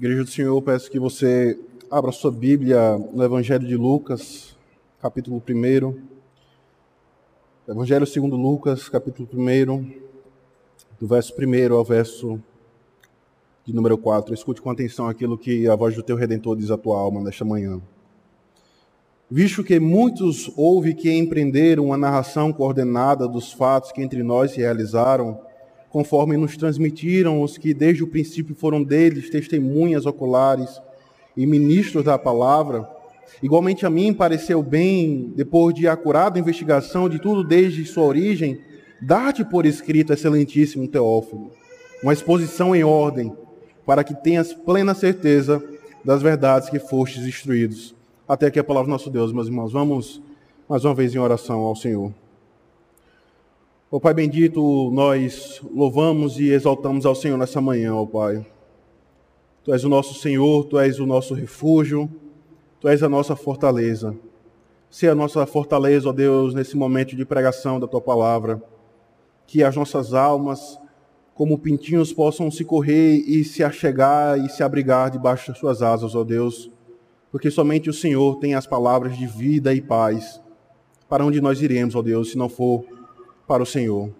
Igreja do Senhor, peço que você abra sua Bíblia no Evangelho de Lucas, capítulo 1. Evangelho segundo Lucas, capítulo 1, do verso 1 ao verso de número 4. Escute com atenção aquilo que a voz do teu Redentor diz à tua alma nesta manhã. Visto que muitos houve que empreenderam uma narração coordenada dos fatos que entre nós se realizaram, conforme nos transmitiram os que desde o princípio foram deles testemunhas oculares e ministros da palavra, igualmente a mim pareceu bem, depois de acurada investigação de tudo desde sua origem, dar-te por escrito, excelentíssimo Teófilo, uma exposição em ordem, para que tenhas plena certeza das verdades que fostes instruídos. Até aqui a palavra do nosso Deus, meus irmãos. Vamos mais uma vez em oração ao Senhor. Ó Pai bendito, nós louvamos e exaltamos ao Senhor nessa manhã, ó Pai. Tu és o nosso Senhor, Tu és o nosso refúgio, Tu és a nossa fortaleza. Se a nossa fortaleza, ó Deus, nesse momento de pregação da Tua palavra, que as nossas almas, como pintinhos, possam se correr e se achegar e se abrigar debaixo das Suas asas, ó Deus, porque somente o Senhor tem as palavras de vida e paz. Para onde nós iremos, ó Deus, se não for para o Senhor.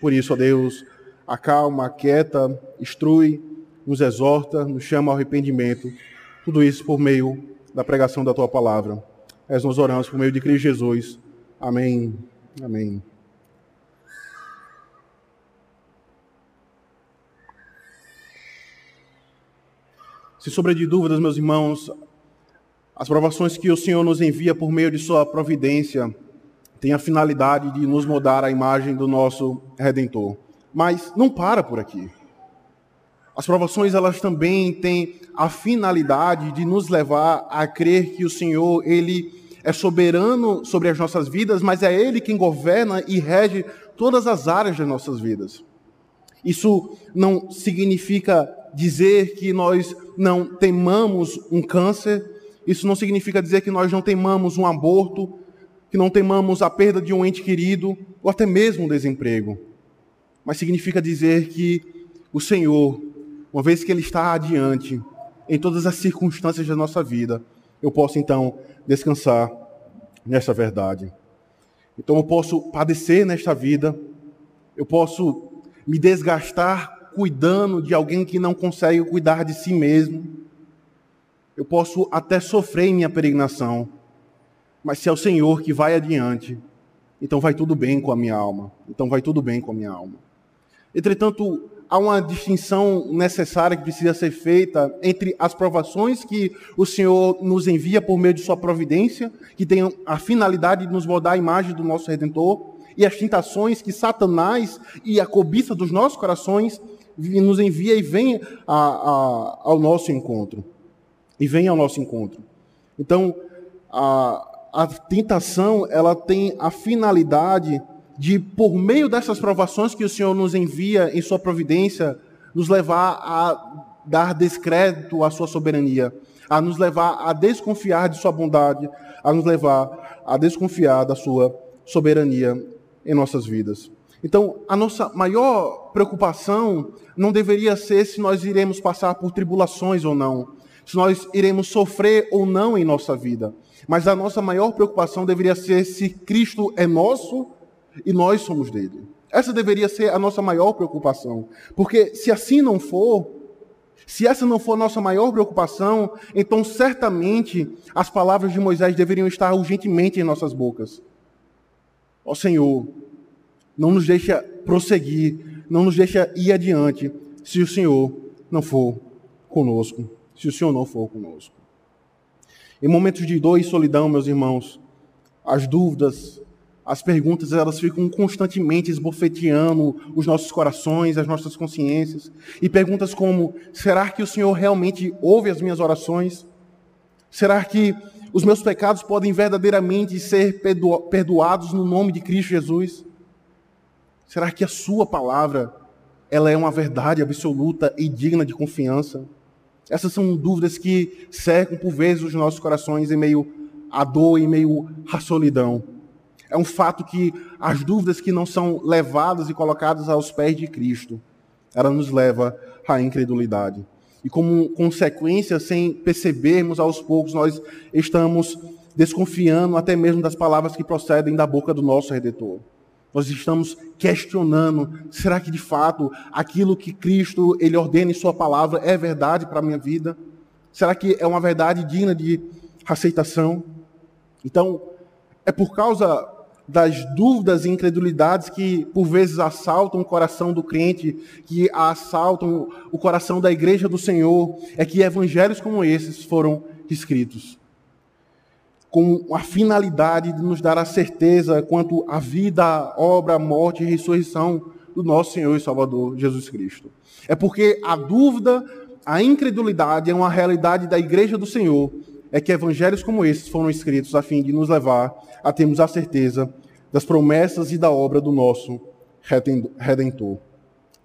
Por isso, ó Deus, acalma, aquieta, instrui, nos exorta, nos chama ao arrependimento. Tudo isso por meio da pregação da tua palavra. És nos oramos por meio de Cristo Jesus. Amém. Amém. Se sobre de dúvidas, meus irmãos, as provações que o Senhor nos envia por meio de sua providência, tem a finalidade de nos mudar a imagem do nosso Redentor. Mas não para por aqui. As provações elas também têm a finalidade de nos levar a crer que o Senhor ele é soberano sobre as nossas vidas, mas é ele quem governa e rege todas as áreas das nossas vidas. Isso não significa dizer que nós não temamos um câncer, isso não significa dizer que nós não temamos um aborto, que não temamos a perda de um ente querido ou até mesmo um desemprego. Mas significa dizer que o Senhor, uma vez que Ele está adiante em todas as circunstâncias da nossa vida, eu posso então descansar nessa verdade. Então eu posso padecer nesta vida, eu posso me desgastar cuidando de alguém que não consegue cuidar de si mesmo, eu posso até sofrer em minha peregrinação mas se é o Senhor que vai adiante, então vai tudo bem com a minha alma. Então vai tudo bem com a minha alma. Entretanto, há uma distinção necessária que precisa ser feita entre as provações que o Senhor nos envia por meio de sua providência, que tem a finalidade de nos moldar a imagem do nosso Redentor, e as tentações que Satanás e a cobiça dos nossos corações nos envia e vem a, a, ao nosso encontro. E vem ao nosso encontro. Então, a, a tentação ela tem a finalidade de, por meio dessas provações que o Senhor nos envia em sua providência, nos levar a dar descrédito à sua soberania, a nos levar a desconfiar de sua bondade, a nos levar a desconfiar da sua soberania em nossas vidas. Então, a nossa maior preocupação não deveria ser se nós iremos passar por tribulações ou não, se nós iremos sofrer ou não em nossa vida. Mas a nossa maior preocupação deveria ser se Cristo é nosso e nós somos dele. Essa deveria ser a nossa maior preocupação. Porque se assim não for, se essa não for a nossa maior preocupação, então certamente as palavras de Moisés deveriam estar urgentemente em nossas bocas. Ó Senhor, não nos deixa prosseguir, não nos deixa ir adiante, se o Senhor não for conosco. Se o Senhor não for conosco. Em momentos de dor e solidão, meus irmãos, as dúvidas, as perguntas, elas ficam constantemente esbofeteando os nossos corações, as nossas consciências. E perguntas como: será que o Senhor realmente ouve as minhas orações? Será que os meus pecados podem verdadeiramente ser perdoados no nome de Cristo Jesus? Será que a Sua palavra ela é uma verdade absoluta e digna de confiança? Essas são dúvidas que cercam por vezes os nossos corações em meio à dor, em meio à solidão. É um fato que as dúvidas que não são levadas e colocadas aos pés de Cristo, ela nos leva à incredulidade. E como consequência, sem percebermos aos poucos, nós estamos desconfiando até mesmo das palavras que procedem da boca do nosso Redentor. Nós estamos questionando, será que de fato aquilo que Cristo ele ordena em sua palavra é verdade para a minha vida? Será que é uma verdade digna de aceitação? Então, é por causa das dúvidas e incredulidades que por vezes assaltam o coração do crente, que assaltam o coração da igreja do Senhor, é que evangelhos como esses foram escritos com a finalidade de nos dar a certeza quanto à vida, obra, morte e ressurreição do nosso Senhor e Salvador Jesus Cristo. É porque a dúvida, a incredulidade é uma realidade da igreja do Senhor, é que evangelhos como esses foram escritos a fim de nos levar a termos a certeza das promessas e da obra do nosso redentor.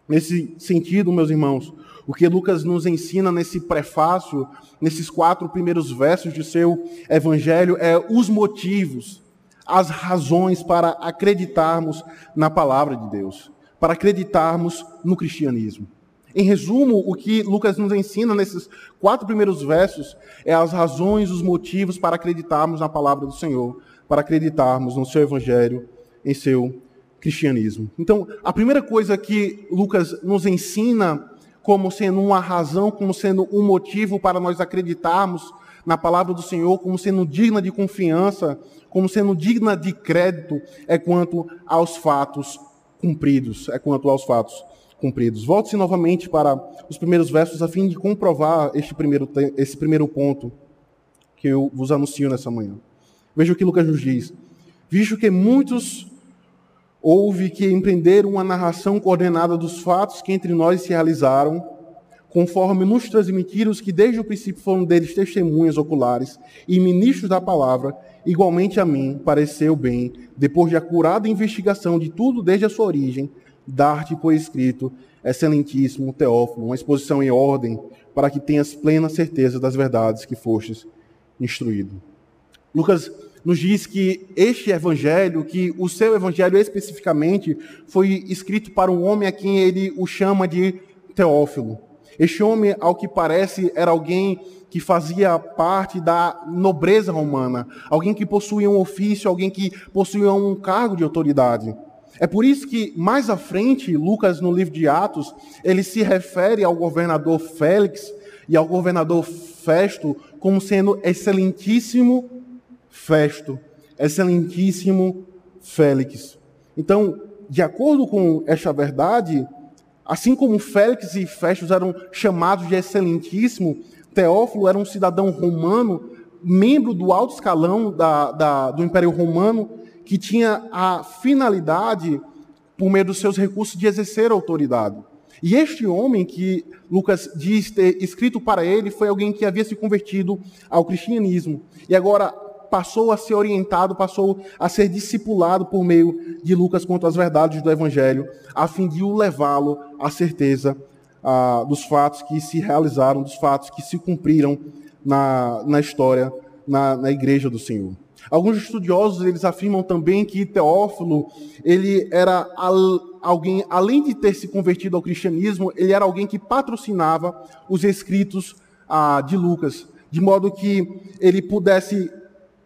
Nesse sentido, meus irmãos, o que Lucas nos ensina nesse prefácio, nesses quatro primeiros versos de seu evangelho, é os motivos, as razões para acreditarmos na palavra de Deus, para acreditarmos no cristianismo. Em resumo, o que Lucas nos ensina nesses quatro primeiros versos é as razões, os motivos para acreditarmos na palavra do Senhor, para acreditarmos no seu evangelho, em seu cristianismo. Então, a primeira coisa que Lucas nos ensina como sendo uma razão, como sendo um motivo para nós acreditarmos na palavra do Senhor, como sendo digna de confiança, como sendo digna de crédito, é quanto aos fatos cumpridos, é quanto aos fatos cumpridos. Volte-se novamente para os primeiros versos a fim de comprovar este primeiro, esse primeiro ponto que eu vos anuncio nessa manhã. Veja o que Lucas nos diz. Visto que muitos houve que empreender uma narração coordenada dos fatos que entre nós se realizaram, conforme nos transmitiram os que desde o princípio foram deles testemunhas oculares e ministros da palavra, igualmente a mim pareceu bem, depois de acurada investigação de tudo desde a sua origem, dar-te por escrito, excelentíssimo Teófilo, uma exposição em ordem, para que tenhas plena certeza das verdades que fostes instruído. Lucas nos diz que este evangelho, que o seu evangelho especificamente, foi escrito para um homem a quem ele o chama de Teófilo. Este homem, ao que parece, era alguém que fazia parte da nobreza romana, alguém que possuía um ofício, alguém que possuía um cargo de autoridade. É por isso que mais à frente, Lucas no livro de Atos, ele se refere ao governador Félix e ao governador Festo como sendo excelentíssimo Festo, excelentíssimo Félix. Então, de acordo com esta verdade, assim como Félix e Festo eram chamados de excelentíssimo, Teófilo era um cidadão romano, membro do alto escalão da, da, do Império Romano, que tinha a finalidade, por meio dos seus recursos, de exercer autoridade. E este homem que Lucas diz ter escrito para ele foi alguém que havia se convertido ao cristianismo. E agora passou a ser orientado, passou a ser discipulado por meio de Lucas quanto às verdades do Evangelho, a fim de o levá-lo à certeza ah, dos fatos que se realizaram, dos fatos que se cumpriram na, na história, na, na igreja do Senhor. Alguns estudiosos eles afirmam também que Teófilo ele era alguém, além de ter se convertido ao cristianismo, ele era alguém que patrocinava os escritos ah, de Lucas, de modo que ele pudesse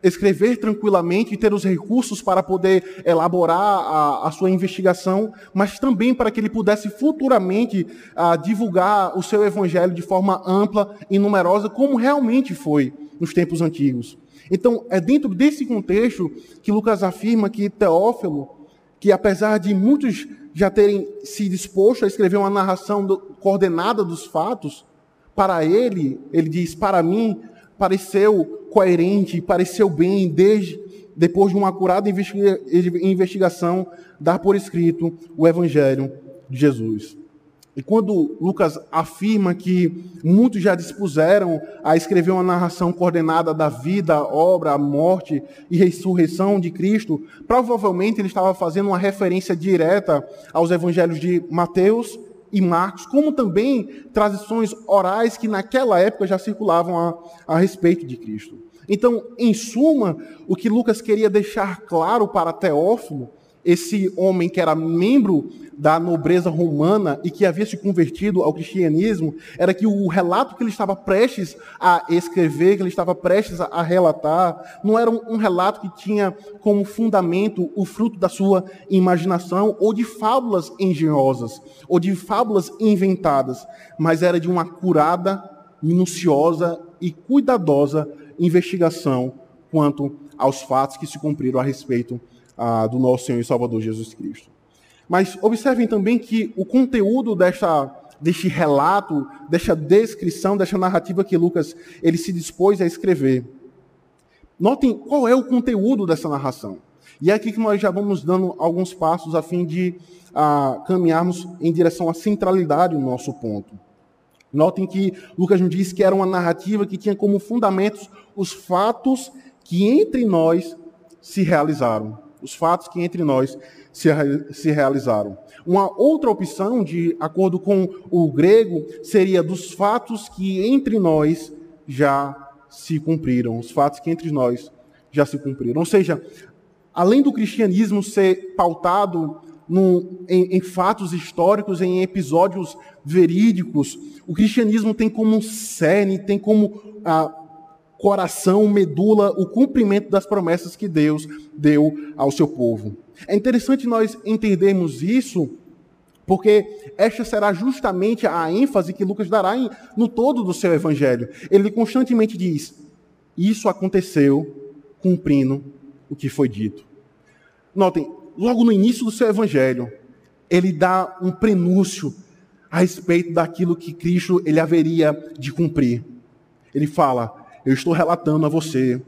escrever tranquilamente e ter os recursos para poder elaborar a, a sua investigação, mas também para que ele pudesse futuramente a, ah, divulgar o seu evangelho de forma ampla e numerosa, como realmente foi nos tempos antigos. Então, é dentro desse contexto que Lucas afirma que Teófilo, que apesar de muitos já terem se disposto a escrever uma narração do, coordenada dos fatos, para ele, ele diz: para mim, pareceu coerente, pareceu bem, desde depois de uma acurada investigação, dar por escrito o Evangelho de Jesus. E quando Lucas afirma que muitos já dispuseram a escrever uma narração coordenada da vida, obra, morte e ressurreição de Cristo, provavelmente ele estava fazendo uma referência direta aos evangelhos de Mateus e Marcos, como também tradições orais que naquela época já circulavam a, a respeito de Cristo. Então, em suma, o que Lucas queria deixar claro para Teófilo esse homem que era membro da nobreza romana e que havia se convertido ao cristianismo, era que o relato que ele estava prestes a escrever, que ele estava prestes a relatar, não era um, relato que tinha como fundamento o fruto da sua imaginação ou de fábulas engenhosas ou de fábulas inventadas, mas era de uma curada, minuciosa e cuidadosa investigação quanto aos fatos que se cumpriram a respeito ah, do nosso Senhor e Salvador Jesus Cristo. Mas observem também que o conteúdo desta, deste relato, desta descrição, desta narrativa que Lucas ele se dispôs a escrever. Notem qual é o conteúdo dessa narração. E é aqui que nós já vamos dando alguns passos a fim de ah, caminharmos em direção à centralidade do nosso ponto. Notem que Lucas nos diz que era uma narrativa que tinha como fundamentos os fatos que entre nós se realizaram. Os fatos que entre nós se, se realizaram. Uma outra opção, de acordo com o grego, seria dos fatos que entre nós já se cumpriram. Os fatos que entre nós já se cumpriram. Ou seja, além do cristianismo ser pautado no, em, em, fatos históricos, em episódios verídicos, o cristianismo tem como cerne, tem como ah, coração, medula, o cumprimento das promessas que Deus deu ao seu povo. É interessante nós entendermos isso, porque esta será justamente a ênfase que Lucas dará em, no todo do seu evangelho. Ele constantemente diz: Isso aconteceu cumprindo o que foi dito. Notem, logo no início do seu evangelho, ele dá um prenúncio a respeito daquilo que Cristo ele haveria de cumprir. Ele fala: eu estou relatando a você,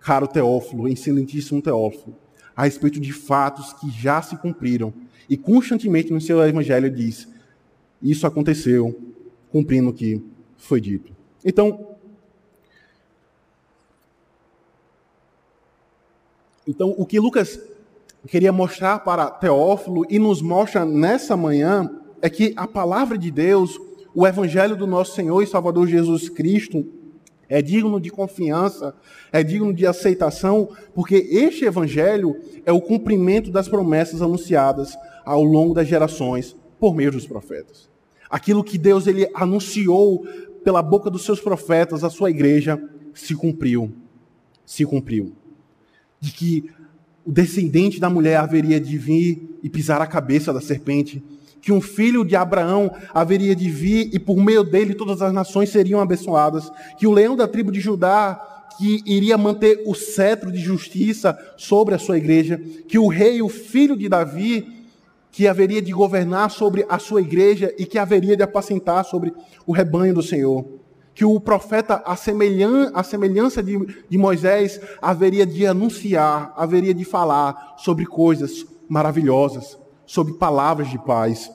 caro Teófilo, excelentíssimo Teófilo, a respeito de fatos que já se cumpriram. E constantemente no seu evangelho diz: isso aconteceu, cumprindo o que foi dito. Então, então o que Lucas queria mostrar para Teófilo e nos mostra nessa manhã é que a palavra de Deus, o evangelho do nosso Senhor e Salvador Jesus Cristo, é digno de confiança, é digno de aceitação, porque este evangelho é o cumprimento das promessas anunciadas ao longo das gerações por meio dos profetas. Aquilo que Deus ele anunciou pela boca dos seus profetas à sua igreja se cumpriu. Se cumpriu. De que o descendente da mulher haveria de vir e pisar a cabeça da serpente que um filho de Abraão haveria de vir e por meio dele todas as nações seriam abençoadas, que o leão da tribo de Judá que iria manter o cetro de justiça sobre a sua igreja, que o rei, o filho de Davi, que haveria de governar sobre a sua igreja e que haveria de apacentar sobre o rebanho do Senhor. Que o profeta, a, a semelhança de, de Moisés, haveria de anunciar, haveria de falar sobre coisas maravilhosas sobre palavras de paz.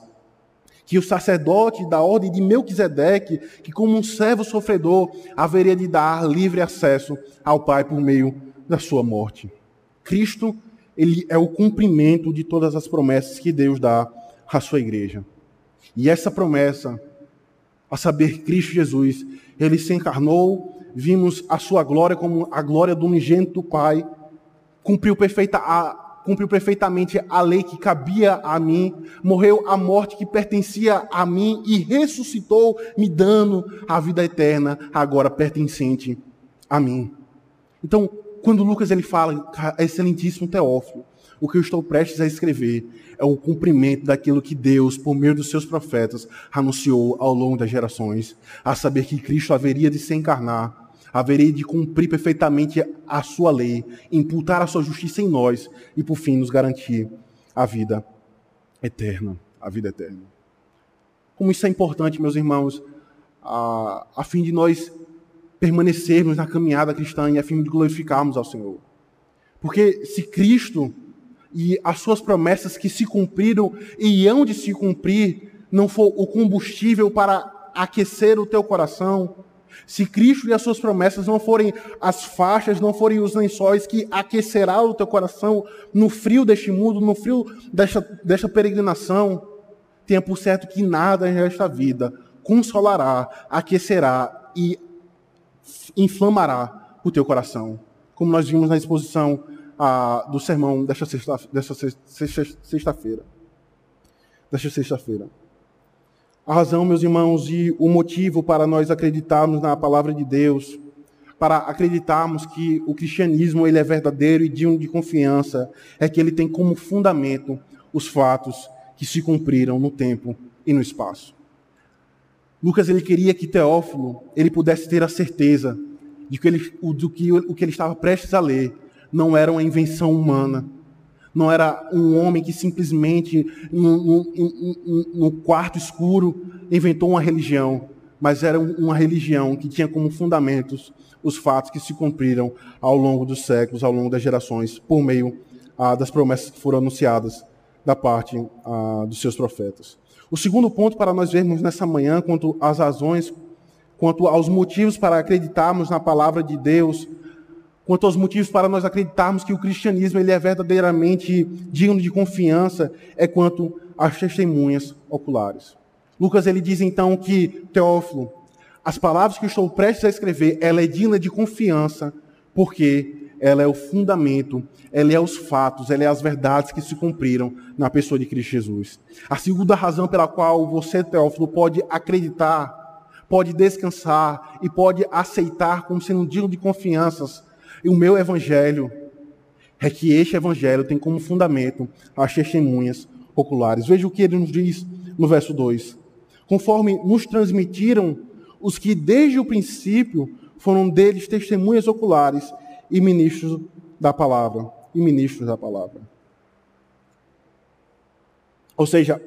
Que o sacerdote da ordem de Melquisedeque, que como um servo sofredor, haveria de dar livre acesso ao Pai por meio da sua morte. Cristo, ele é o cumprimento de todas as promessas que Deus dá à sua igreja. E essa promessa, a saber, Cristo Jesus, ele se encarnou, vimos a sua glória como a glória do unigênito Pai, cumpriu perfeita a cumpriu perfeitamente a lei que cabia a mim, morreu a morte que pertencia a mim e ressuscitou, me dando a vida eterna, agora pertencente a mim. Então, quando Lucas ele fala, excelentíssimo Teófilo, o que eu estou prestes a escrever é o cumprimento daquilo que Deus, por meio dos seus profetas, anunciou ao longo das gerações, a saber que Cristo haveria de se encarnar haverei de cumprir perfeitamente a sua lei, imputar a sua justiça em nós e, por fim, nos garantir a vida eterna. A vida eterna. Como isso é importante, meus irmãos, a, a fim de nós permanecermos na caminhada cristã e a fim de glorificarmos ao Senhor. Porque se Cristo e as suas promessas que se cumpriram e hão de se cumprir não for o combustível para aquecer o teu coração, se Cristo e as suas promessas não forem as faixas, não forem os lençóis que aquecerá o teu coração no frio deste mundo, no frio desta, desta peregrinação, tenha por certo que nada nesta vida consolará, aquecerá e inflamará o teu coração. Como nós vimos na exposição ah, do sermão desta sexta-feira. Desta sexta-feira. Desta sexta-feira. A razão, meus irmãos, e o motivo para nós acreditarmos na palavra de Deus, para acreditarmos que o cristianismo ele é verdadeiro e digno de confiança, é que ele tem como fundamento os fatos que se cumpriram no tempo e no espaço. Lucas ele queria que Teófilo ele pudesse ter a certeza de que, ele, do que o que ele estava prestes a ler não era uma invenção humana, não era um homem que simplesmente, no quarto escuro, inventou uma religião, mas era uma religião que tinha como fundamentos os fatos que se cumpriram ao longo dos séculos, ao longo das gerações, por meio ah, das promessas que foram anunciadas da parte ah, dos seus profetas. O segundo ponto para nós vermos nessa manhã, quanto às razões, quanto aos motivos para acreditarmos na palavra de Deus, quanto aos motivos para nós acreditarmos que o cristianismo ele é verdadeiramente digno de confiança, é quanto às testemunhas oculares. Lucas ele diz então que Teófilo, as palavras que estou prestes a escrever, ela é digna de confiança, porque ela é o fundamento, ela é os fatos, ela é as verdades que se cumpriram na pessoa de Cristo Jesus. A segunda razão pela qual você, Teófilo, pode acreditar, pode descansar e pode aceitar como sendo digno de confianças o meu evangelho é que este evangelho tem como fundamento as testemunhas oculares. Veja o que ele nos diz no verso 2. Conforme nos transmitiram os que desde o princípio foram deles testemunhas oculares e ministros da palavra. E ministros da palavra. Ou seja,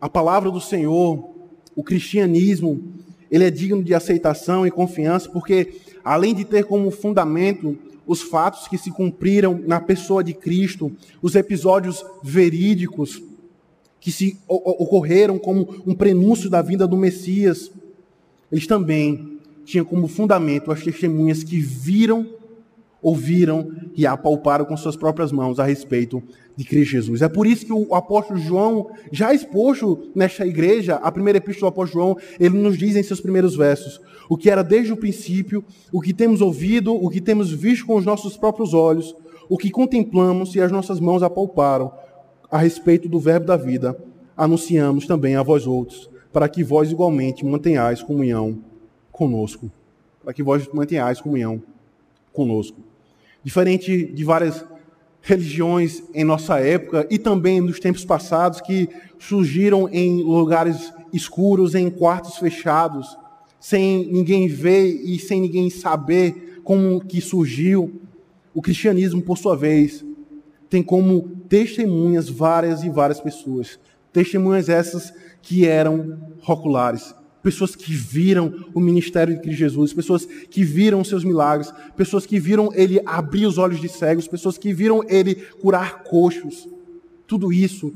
a palavra do Senhor, o cristianismo, ele é digno de aceitação e confiança, porque além de ter como fundamento os fatos que se cumpriram na pessoa de Cristo, os episódios verídicos que se ocorreram como um prenúncio da vinda do Messias, eles também tinham como fundamento as testemunhas que viram ouviram e apalparam com suas próprias mãos a respeito de Cristo Jesus. É por isso que o apóstolo João, já exposto nesta igreja, a primeira epístola do apóstolo João, ele nos diz em seus primeiros versos, o que era desde o princípio, o que temos ouvido, o que temos visto com os nossos próprios olhos, o que contemplamos e as nossas mãos apalparam a respeito do verbo da vida, anunciamos também a vós outros, para que vós igualmente mantenhais comunhão conosco. Para que vós mantenhais comunhão conosco. Diferente de várias religiões em nossa época e também nos tempos passados que surgiram em lugares escuros, em quartos fechados, sem ninguém ver e sem ninguém saber como que surgiu. O cristianismo, por sua vez, tem como testemunhas várias e várias pessoas. Testemunhas essas que eram oculares, pessoas que viram o ministério de Cristo Jesus, pessoas que viram seus milagres, pessoas que viram ele abrir os olhos de cegos, pessoas que viram ele curar coxos. Tudo isso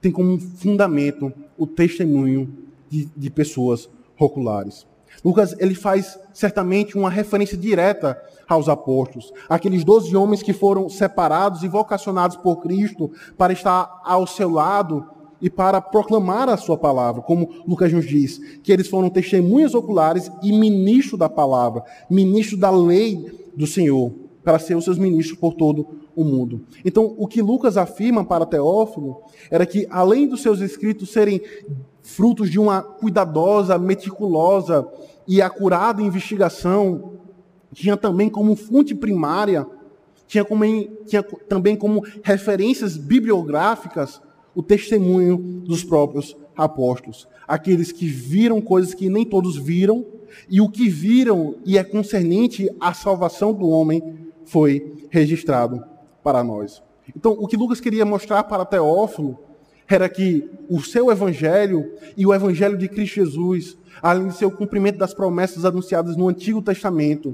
tem como fundamento o testemunho de, de pessoas oculares. Lucas ele faz certamente uma referência direta aos apóstolos, aqueles doze homens que foram separados e vocacionados por Cristo para estar ao seu lado e para proclamar a sua palavra, como Lucas nos diz, que eles foram testemunhas oculares e ministros da palavra, ministros da lei do Senhor, para ser os seus ministros por todo o mundo. Então, o que Lucas afirma para Teófilo era que, além dos seus escritos serem frutos de uma cuidadosa, meticulosa e acurada investigação, tinha também como fonte primária, tinha, como, tinha também como referências bibliográficas o testemunho dos próprios apóstolos. Aqueles que viram coisas que nem todos viram, e o que viram e é concernente à salvação do homem foi registrado para nós. Então, o que Lucas queria mostrar para Teófilo era que o seu evangelho e o evangelho de Cristo Jesus, além de ser o cumprimento das promessas anunciadas no Antigo Testamento,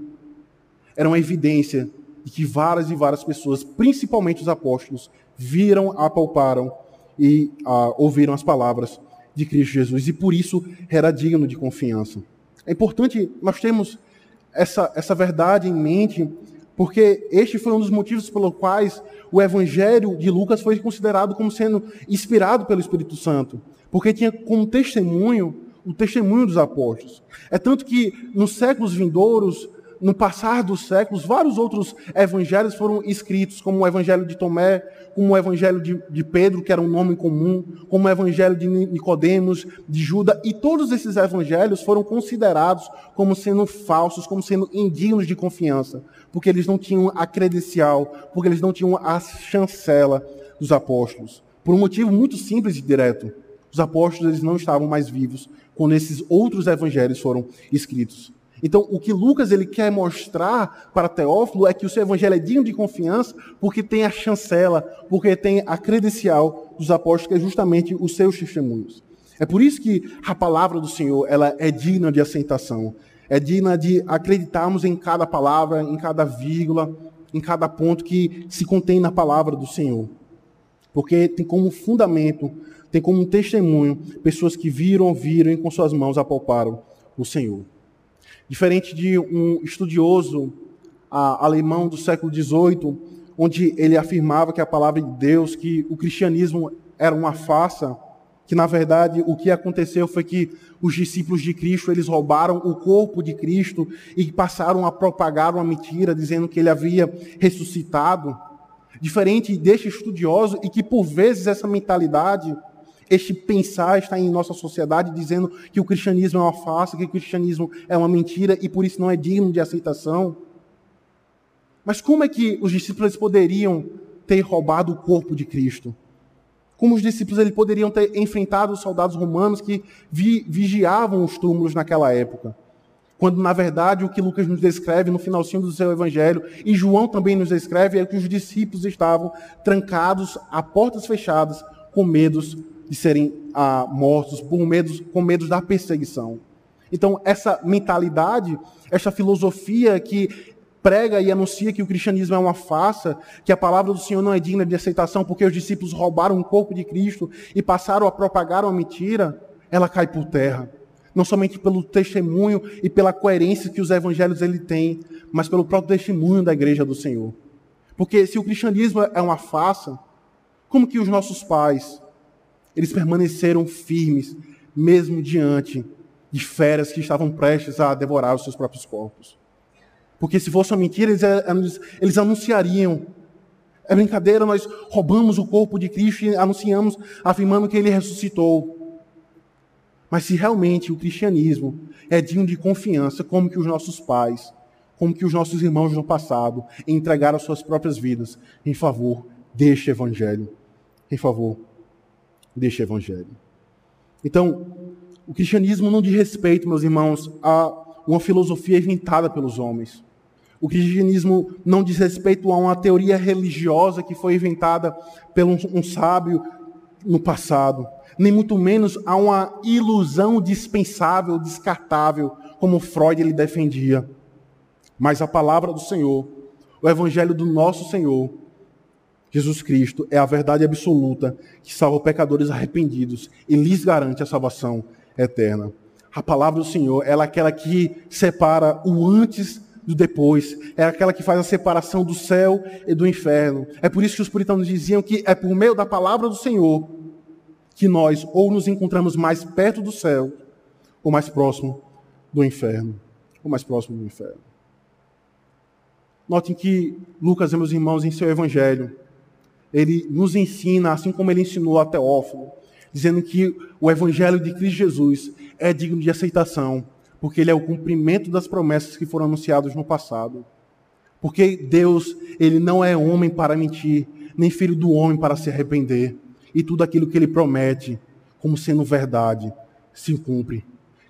era uma evidência de que várias e várias pessoas, principalmente os apóstolos, viram, apalparam e ah, ouviram as palavras de Cristo Jesus, e por isso era digno de confiança. É importante nós termos essa, essa verdade em mente, porque este foi um dos motivos pelos quais o Evangelho de Lucas foi considerado como sendo inspirado pelo Espírito Santo, porque tinha como testemunho o testemunho dos apóstolos. É tanto que nos séculos vindouros, no passar dos séculos, vários outros evangelhos foram escritos, como o evangelho de Tomé, como o evangelho de, de Pedro, que era um nome comum, como o evangelho de Nicodemos, de Judas, e todos esses evangelhos foram considerados como sendo falsos, como sendo indignos de confiança, porque eles não tinham a credencial, porque eles não tinham a chancela dos apóstolos. Por um motivo muito simples e direto. Os apóstolos eles não estavam mais vivos quando esses outros evangelhos foram escritos. Então, o que Lucas ele quer mostrar para Teófilo é que o seu evangelho é digno de confiança porque tem a chancela, porque tem a credencial dos apóstolos, que é justamente os seus testemunhos. É por isso que a palavra do Senhor ela é digna de aceitação. É digna de acreditarmos em cada palavra, em cada vírgula, em cada ponto que se contém na palavra do Senhor. Porque tem como fundamento, tem como testemunho pessoas que viram, viram e com suas mãos apalparam o Senhor. Diferente de um estudioso alemão do século XVIII, onde ele afirmava que a palavra de Deus, que o cristianismo era uma farsa, que na verdade o que aconteceu foi que os discípulos de Cristo eles roubaram o corpo de Cristo e passaram a propagar uma mentira dizendo que ele havia ressuscitado. Diferente deste estudioso e que por vezes essa mentalidade este pensar está em nossa sociedade dizendo que o cristianismo é uma farsa, que o cristianismo é uma mentira e por isso não é digno de aceitação. Mas como é que os discípulos poderiam ter roubado o corpo de Cristo? Como os discípulos eles poderiam ter enfrentado os soldados romanos que vi, vigiavam os túmulos naquela época? Quando, na verdade, o que Lucas nos descreve no finalzinho do seu evangelho, e João também nos descreve, é que os discípulos estavam trancados a portas fechadas, com medos de serem ah, mortos, por medo, com medo da perseguição. Então, essa mentalidade, essa filosofia que prega e anuncia que o cristianismo é uma farsa, que a palavra do Senhor não é digna de aceitação porque os discípulos roubaram o corpo de Cristo e passaram a propagar uma mentira, ela cai por terra. Não somente pelo testemunho e pela coerência que os evangelhos ele têm, mas pelo próprio testemunho da igreja do Senhor. Porque se o cristianismo é uma farsa, como que os nossos pais, eles permaneceram firmes, mesmo diante de feras que estavam prestes a devorar os seus próprios corpos. Porque se fosse uma mentira, eles, eh, eles anunciariam. É brincadeira, nós roubamos o corpo de Cristo e anunciamos, afirmando que ele ressuscitou. Mas se realmente o cristianismo é digno de confiança, como que os nossos pais, como que os nossos irmãos no passado entregaram suas próprias vidas em favor deste evangelho, em favor deste evangelho. Então, o cristianismo não diz respeito, meus irmãos, a uma filosofia inventada pelos homens. O cristianismo não diz respeito a uma teoria religiosa que foi inventada por um, um sábio no passado, nem muito menos a uma ilusão dispensável, descartável, como Freud ele defendia. Mas a palavra do Senhor, o evangelho do nosso Senhor, Jesus Cristo é a verdade absoluta que salva pecadores arrependidos e lhes garante a salvação eterna. A palavra do Senhor é aquela que separa o antes do depois, é aquela que faz a separação do céu e do inferno. É por isso que os puritanos diziam que é por meio da palavra do Senhor que nós ou nos encontramos mais perto do céu ou mais próximo do inferno, ou mais próximo do inferno. Notem que Lucas meus irmãos em seu evangelho ele nos ensina, assim como ele ensinou a Teófilo, dizendo que o evangelho de Cristo Jesus é digno de aceitação, porque ele é o cumprimento das promessas que foram anunciadas no passado. Porque Deus, ele não é homem para mentir, nem filho do homem para se arrepender. E tudo aquilo que ele promete, como sendo verdade, se cumpre.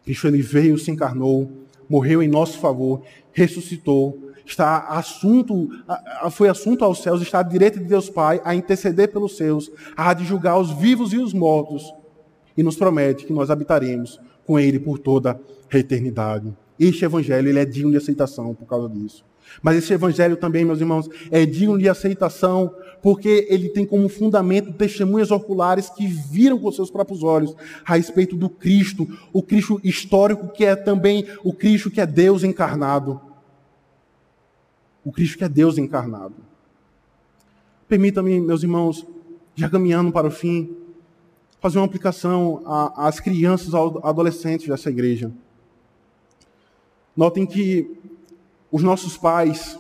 Cristo ele veio, se encarnou, morreu em nosso favor, ressuscitou, está assunto, foi assunto aos céus, está à direita de Deus Pai, a interceder pelos seus, a de julgar os vivos e os mortos, e nos promete que nós habitaremos com Ele por toda a eternidade. Este evangelho ele é digno de aceitação por causa disso. Mas esse evangelho também, meus irmãos, é digno de aceitação porque ele tem como fundamento testemunhas oculares que viram com seus próprios olhos a respeito do Cristo, o Cristo histórico que é também o Cristo que é Deus encarnado o Cristo que é Deus encarnado. Permita-me, meus irmãos, já caminhando para o fim, fazer uma aplicação às crianças, aos adolescentes dessa igreja. Notem que Os nossos pais,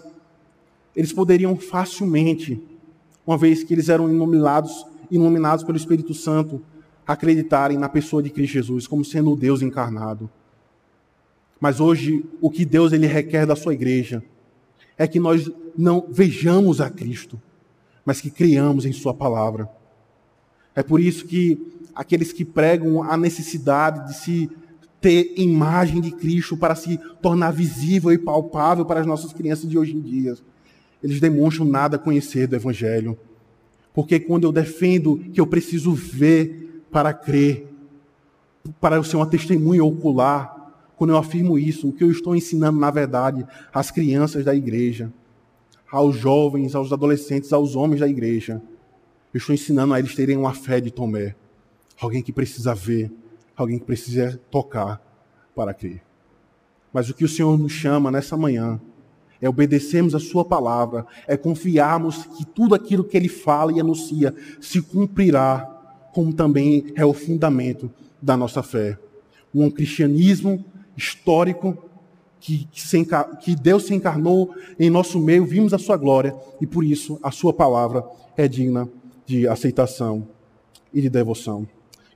eles poderiam facilmente, uma vez que eles eram iluminados, iluminados pelo Espírito Santo, acreditarem na pessoa de Cristo Jesus como sendo o Deus encarnado. Mas hoje, o que Deus ele requer da sua igreja é que nós não vejamos a Cristo, mas que criamos em Sua palavra. É por isso que aqueles que pregam a necessidade de se ter imagem de Cristo para se tornar visível e palpável para as nossas crianças de hoje em dia, eles demonstram nada conhecer do Evangelho. Porque quando eu defendo que eu preciso ver para crer, para eu ser uma testemunha ocular, quando eu afirmo isso, o que eu estou ensinando, na verdade, às crianças da igreja, aos jovens, aos adolescentes, aos homens da igreja, eu estou ensinando a eles terem uma fé de Tomé. Alguém que precisa ver, alguém que precisa tocar para crer. Mas o que o Senhor nos chama nessa manhã é obedecermos a Sua palavra, é confiarmos que tudo aquilo que Ele fala e anuncia se cumprirá, como também é o fundamento da nossa fé. Um cristianismo histórico que, que, que, Deus se encarnou em nosso meio, vimos a sua glória e por isso a sua palavra é digna de aceitação e de devoção.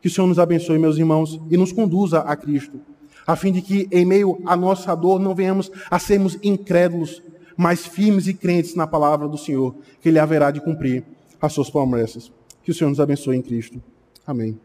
Que o Senhor nos abençoe, meus irmãos, e nos conduza a Cristo, a fim de que em meio à nossa dor não venhamos a sermos incrédulos, mas firmes e crentes na palavra do Senhor, que Ele haverá de cumprir as suas promessas. Que o Senhor nos abençoe em Cristo. Amém.